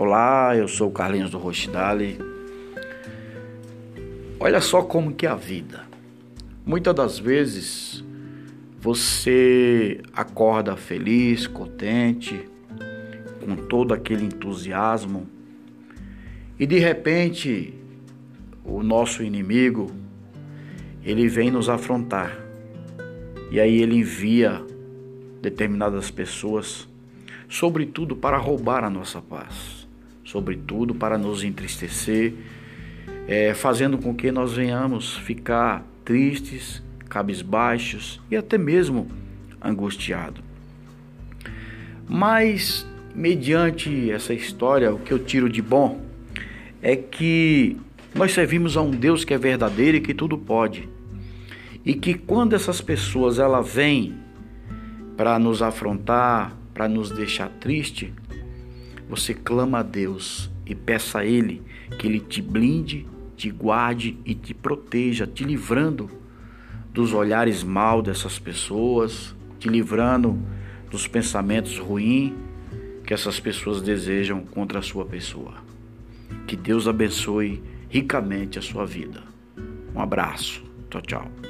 Olá, eu sou o Carlinhos do Rochdale. Olha só como que é a vida. Muitas das vezes você acorda feliz, contente, com todo aquele entusiasmo, e de repente o nosso inimigo ele vem nos afrontar. E aí ele envia determinadas pessoas, sobretudo para roubar a nossa paz, sobretudo para nos entristecer, é, fazendo com que nós venhamos ficar tristes, cabisbaixos e até mesmo angustiados. Mas, mediante essa história, o que eu tiro de bom é que nós servimos a um Deus que é verdadeiro e que tudo pode e que quando essas pessoas ela vêm para nos afrontar, para nos deixar triste, você clama a Deus e peça a Ele que Ele te blinde, te guarde e te proteja, te livrando dos olhares mal dessas pessoas, te livrando dos pensamentos ruins que essas pessoas desejam contra a sua pessoa. Que Deus abençoe ricamente a sua vida. Um abraço. Tchau, tchau.